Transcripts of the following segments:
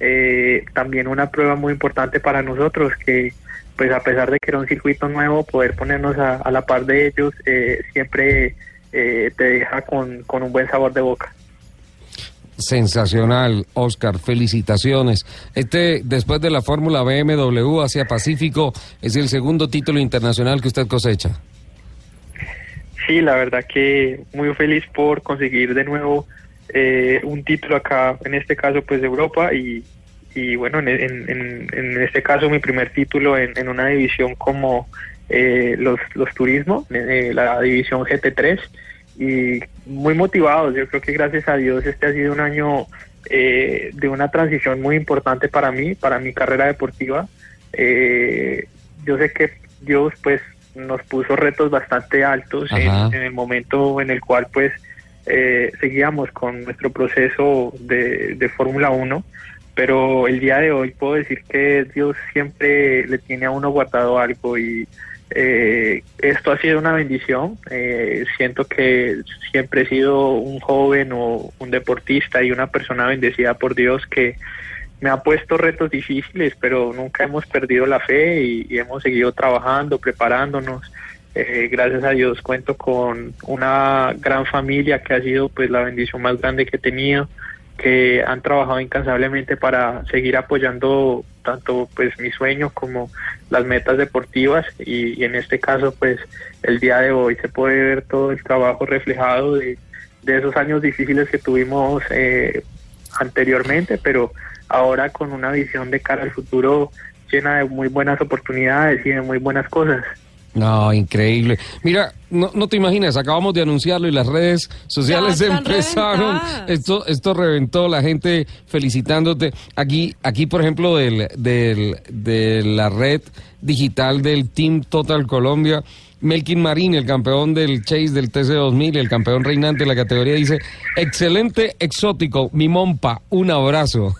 Eh, también una prueba muy importante para nosotros que pues a pesar de que era un circuito nuevo, poder ponernos a, a la par de ellos eh, siempre eh, te deja con, con un buen sabor de boca. Sensacional, Oscar, felicitaciones. Este, después de la Fórmula BMW hacia Pacífico, es el segundo título internacional que usted cosecha. Sí, la verdad que muy feliz por conseguir de nuevo eh, un título acá, en este caso pues de Europa y, y bueno, en, en, en, este caso mi primer título en, en una división como eh, los, los turismo, eh, la división GT3 y muy motivados. Yo creo que gracias a Dios este ha sido un año eh, de una transición muy importante para mí, para mi carrera deportiva. Eh, yo sé que Dios pues nos puso retos bastante altos en, en, el momento en el cual pues eh, seguíamos con nuestro proceso de, de Fórmula 1 pero el día de hoy puedo decir que Dios siempre le tiene a uno guardado algo y eh, esto ha sido una bendición. Eh, siento que siempre he sido un joven o un deportista y una persona bendecida por Dios que me ha puesto retos difíciles, pero nunca hemos perdido la fe y, y hemos seguido trabajando, preparándonos. Eh, gracias a Dios cuento con una gran familia que ha sido pues la bendición más grande que he tenido que han trabajado incansablemente para seguir apoyando tanto pues mi sueño como las metas deportivas y, en este caso pues el día de hoy se puede ver todo el trabajo reflejado de, de esos años difíciles que tuvimos eh, anteriormente pero ahora con una visión de cara al futuro llena de muy buenas oportunidades y de muy buenas cosas. No, increíble. Mira, no, no, te imaginas, acabamos de anunciarlo y las redes sociales empezaron. Esto, esto reventó la gente felicitándote. Aquí, aquí por ejemplo, del, del, de la red digital del Team Total Colombia, Melkin Marín, el campeón del Chase del TC2000, el campeón reinante de la categoría, dice, excelente, exótico, mi mompa, un abrazo,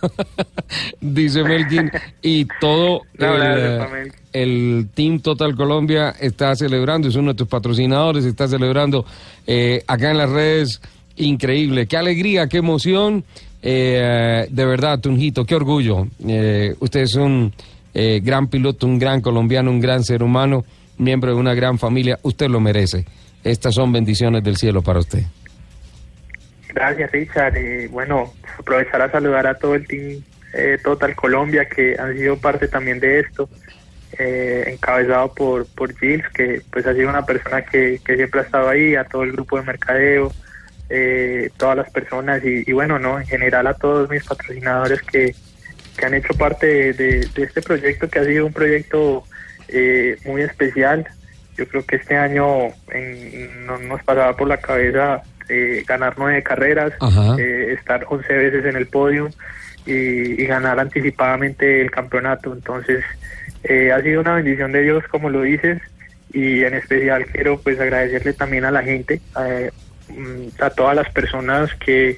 dice Melkin, y todo el, el, Team Total Colombia está celebrando, es uno de tus patrocinadores, está celebrando eh, acá en las redes, increíble, qué alegría, qué emoción, eh, de verdad, Tunjito, qué orgullo, eh, usted es un gran piloto, un gran colombiano, un gran ser humano, miembro de una gran familia, usted lo merece. Estas son bendiciones del cielo para usted. Gracias, Richard. Eh, bueno, aprovechar a saludar a todo el team eh, Total Colombia que han sido parte también de esto, eh, encabezado por, por Gilles, que pues ha sido una persona que, que siempre ha estado ahí, a todo el grupo de mercadeo, todas las personas y, bueno, no, en general a todos mis patrocinadores que, que han hecho parte de este proyecto que ha sido un proyecto eh, muy especial. Yo creo que este año en, no nos pasaba por la cabeza eh, ganar nueve carreras, eh, estar once veces en el podio y, y, ganar anticipadamente el campeonato. Entonces eh, ha sido una bendición de Dios, como lo dices, y en especial quiero pues agradecerle también a la gente, mm, a todas las personas que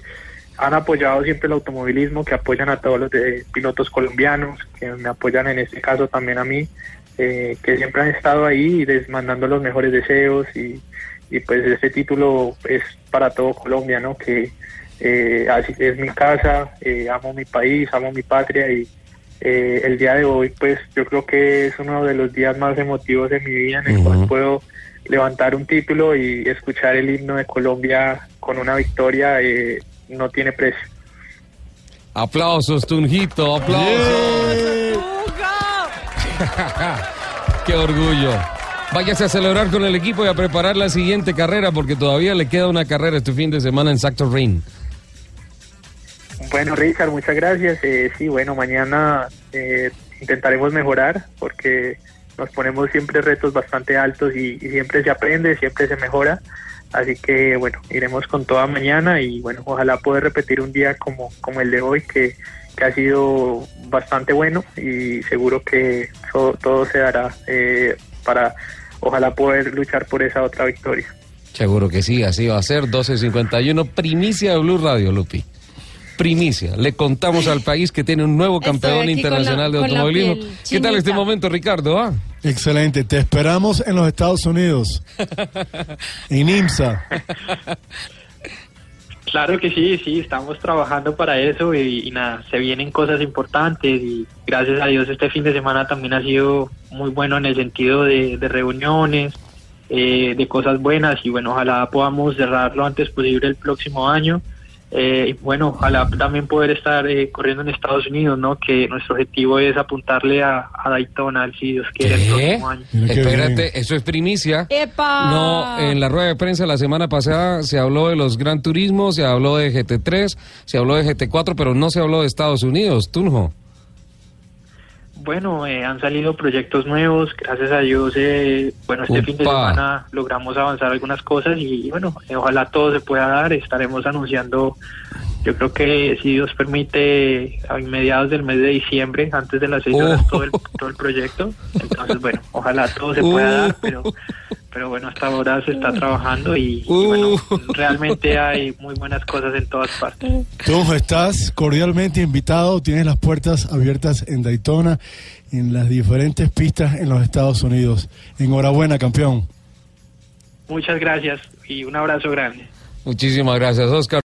han apoyado siempre el automovilismo, que apoyan a todos los de pilotos colombianos, que me apoyan en este caso también a mí eh, que siempre han estado ahí mandando los mejores deseos y, y, pues este título es para todo Colombia, ¿no? Que eh, así es mi casa, eh, amo mi país, amo mi patria y eh, el día de hoy pues yo creo que es uno de los días más emotivos de mi vida en el uh -huh. cual puedo levantar un título y escuchar el himno de Colombia con una victoria eh, no tiene precio. Aplausos, Tunjito, aplausos. Qué orgullo. Váyase a celebrar con el equipo y a preparar la siguiente carrera porque todavía le queda una carrera este fin de semana en Sactor Ring. Bueno, Richard, muchas gracias. Eh, sí, bueno, mañana eh, intentaremos mejorar porque nos ponemos siempre retos bastante altos y, y, siempre se aprende, siempre se mejora. Así que, bueno, iremos con toda mañana y, bueno, ojalá poder repetir un día como, como el de hoy que que ha sido bastante bueno y seguro que todo, se dará eh, para ojalá poder luchar por esa otra victoria. Seguro que sí, así va a ser. 12.51, primicia de Blue Radio, Lupi. Primicia. Le contamos al país que tiene un nuevo campeón internacional de automovilismo. ¿Qué tal este momento, Ricardo? Ah? Excelente. Te esperamos en los Estados Unidos. en IMSA. Claro que sí, sí, estamos trabajando para eso y, nada, se vienen cosas importantes y gracias a Dios este fin de semana también ha sido muy bueno en el sentido de, reuniones, eh, de cosas buenas y bueno, ojalá podamos cerrar lo antes posible el próximo año eh, bueno, ojalá también poder estar eh, corriendo en Estados Unidos, ¿no? Que nuestro objetivo es apuntarle a, Daytona, si Dios quiere, el próximo año. Espérate, eso es primicia. No, en la rueda de prensa la semana pasada se habló de los Gran Turismo, se habló de GT3, se habló de GT4, pero no se habló de Estados Unidos, Tunjo. Bueno, eh, han salido proyectos nuevos, gracias a Dios, eh, bueno, este fin de semana logramos avanzar algunas cosas y, bueno, eh, ojalá todo se pueda dar, estaremos anunciando, yo creo que si Dios permite, a mediados del mes de diciembre, antes de las seis horas, todo, el, todo el proyecto, entonces bueno, ojalá todo se pueda dar, pero pero bueno, hasta ahora se está trabajando y, bueno, uh. realmente hay muy buenas cosas en todas partes. Tú estás cordialmente invitado, tienes las puertas abiertas en Daytona, en las diferentes pistas en los Estados Unidos. Enhorabuena, campeón. Muchas gracias y un abrazo grande. Muchísimas gracias, Oscar.